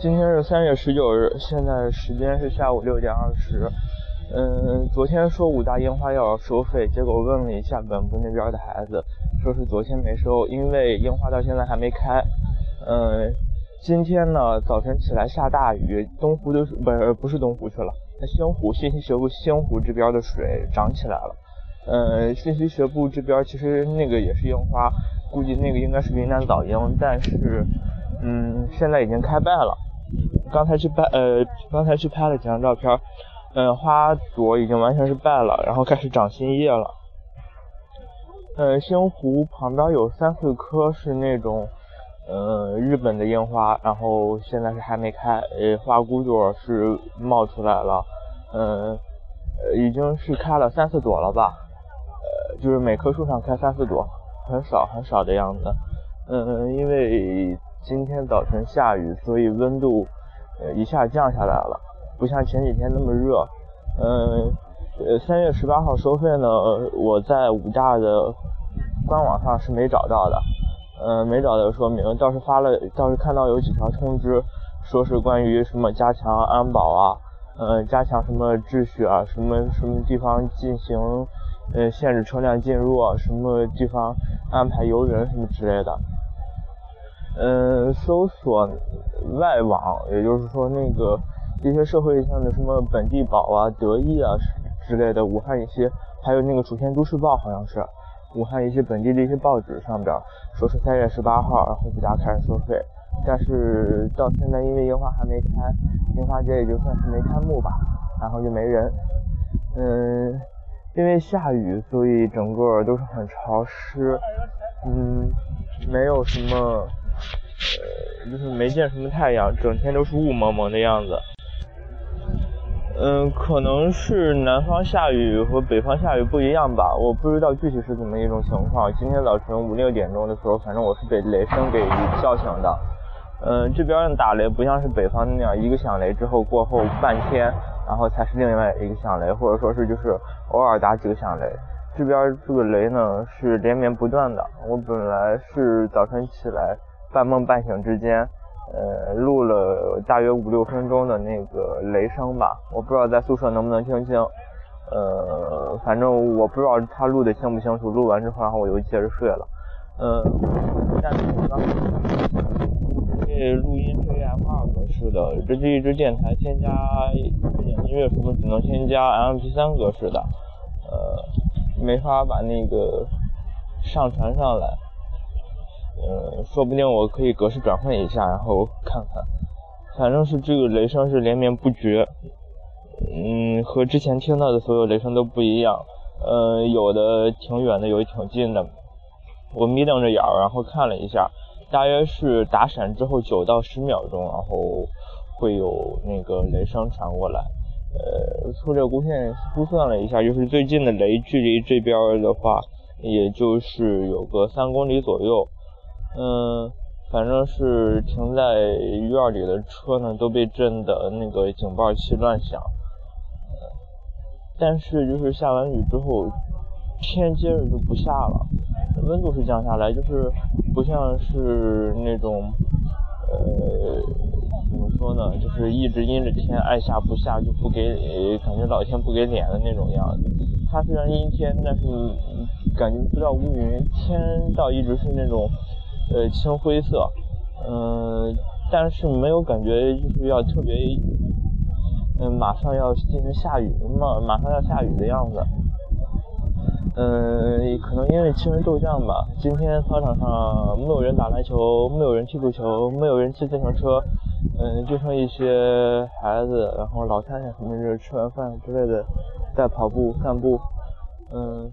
今天是三月十九日，现在时间是下午六点二十。嗯，昨天说五大樱花要收费，结果问了一下本部那边的孩子，说是昨天没收，因为樱花到现在还没开。嗯，今天呢早晨起来下大雨，东湖的不是不是东湖去了，那星湖信息学部星湖这边的水涨起来了。嗯，信息学部这边其实那个也是樱花，估计那个应该是云南早樱，但是嗯现在已经开败了。刚才去拍，呃，刚才去拍了几张照片，嗯，花朵已经完全是败了，然后开始长新叶了。嗯，星湖旁边有三四棵是那种，呃，日本的樱花，然后现在是还没开，呃，花骨朵是冒出来了，嗯，已经是开了三四朵了吧，呃，就是每棵树上开三四朵，很少很少的样子。嗯，因为今天早晨下雨，所以温度。呃，一下降下来了，不像前几天那么热。嗯，呃，三月十八号收费呢，我在武大的官网上是没找到的，嗯，没找到说明，倒是发了，倒是看到有几条通知，说是关于什么加强安保啊，嗯，加强什么秩序啊，什么什么地方进行，呃，限制车辆进入啊，什么地方安排游人什么之类的。嗯，搜索外网，也就是说那个一些社会上的什么本地宝啊、得意啊之类的，武汉一些，还有那个《楚天都市报》好像是武汉一些本地的一些报纸上边说是三月十八号，然后给大家开始收费，但是到现在因为樱花还没开，樱花节也就算是没开幕吧，然后就没人。嗯，因为下雨，所以整个都是很潮湿，嗯，没有什么。就是没见什么太阳，整天都是雾蒙蒙的样子。嗯，可能是南方下雨和北方下雨不一样吧，我不知道具体是怎么一种情况。今天早晨五六点钟的时候，反正我是被雷声给叫醒的。嗯，这边打雷不像是北方那样，一个响雷之后过后半天，然后才是另外一个响雷，或者说是就是偶尔打几个响雷。这边这个雷呢是连绵不断的。我本来是早晨起来。半梦半醒之间，呃，录了大约五六分钟的那个雷声吧，我不知道在宿舍能不能听清，呃，反正我不知道他录的清不清楚。录完之后，然后我就接着睡了，嗯，但是刚这录音是 M2 格式的，这是一支电台，添加音乐什么只能添加 MP3 格式的，呃，没法把那个上传上来。嗯，说不定我可以格式转换一下，然后看看。反正是这个雷声是连绵不绝，嗯，和之前听到的所有雷声都不一样。嗯，有的挺远的，有的挺近的。我眯瞪着眼儿，然后看了一下，大约是打闪之后九到十秒钟，然后会有那个雷声传过来。呃，粗略估算估算了一下，就是最近的雷距离这边的话，也就是有个三公里左右。嗯，反正是停在院里的车呢，都被震的那个警报器乱响。但是就是下完雨之后，天接着就不下了，温度是降下来，就是不像是那种，呃，怎么说呢，就是一直阴着天，爱下不下，就不给，感觉老天不给脸的那种样子。它虽然阴天，但是感觉不到乌云，天倒一直是那种。呃，青灰色，嗯，但是没有感觉就是要特别，嗯，马上要进行下雨，马马上要下雨的样子，嗯，可能因为气温骤降吧。今天操场上没有人打篮球，没有人踢足球，没有人骑自行车，嗯，就剩一些孩子，然后老太太什么的吃完饭之类的在跑步散步，嗯，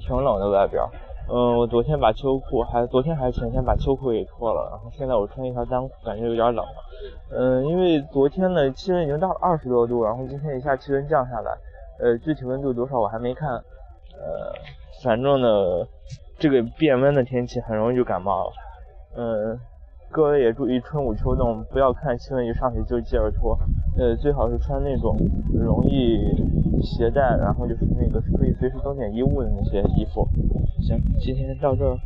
挺冷的外边。嗯，我昨天把秋裤，还昨天还是前天把秋裤给脱了，然后现在我穿一条单裤，感觉有点冷了。嗯，因为昨天的气温已经到了二十多度，然后今天一下气温降下来，呃，具体温度多少我还没看。呃，反正呢，这个变温的天气很容易就感冒了。嗯，各位也注意春捂秋冻，不要看气温一上去就接着脱。呃，最好是穿那种容易。携带，然后就是那个可以随时装点衣物的那些衣服。行，今天到这儿。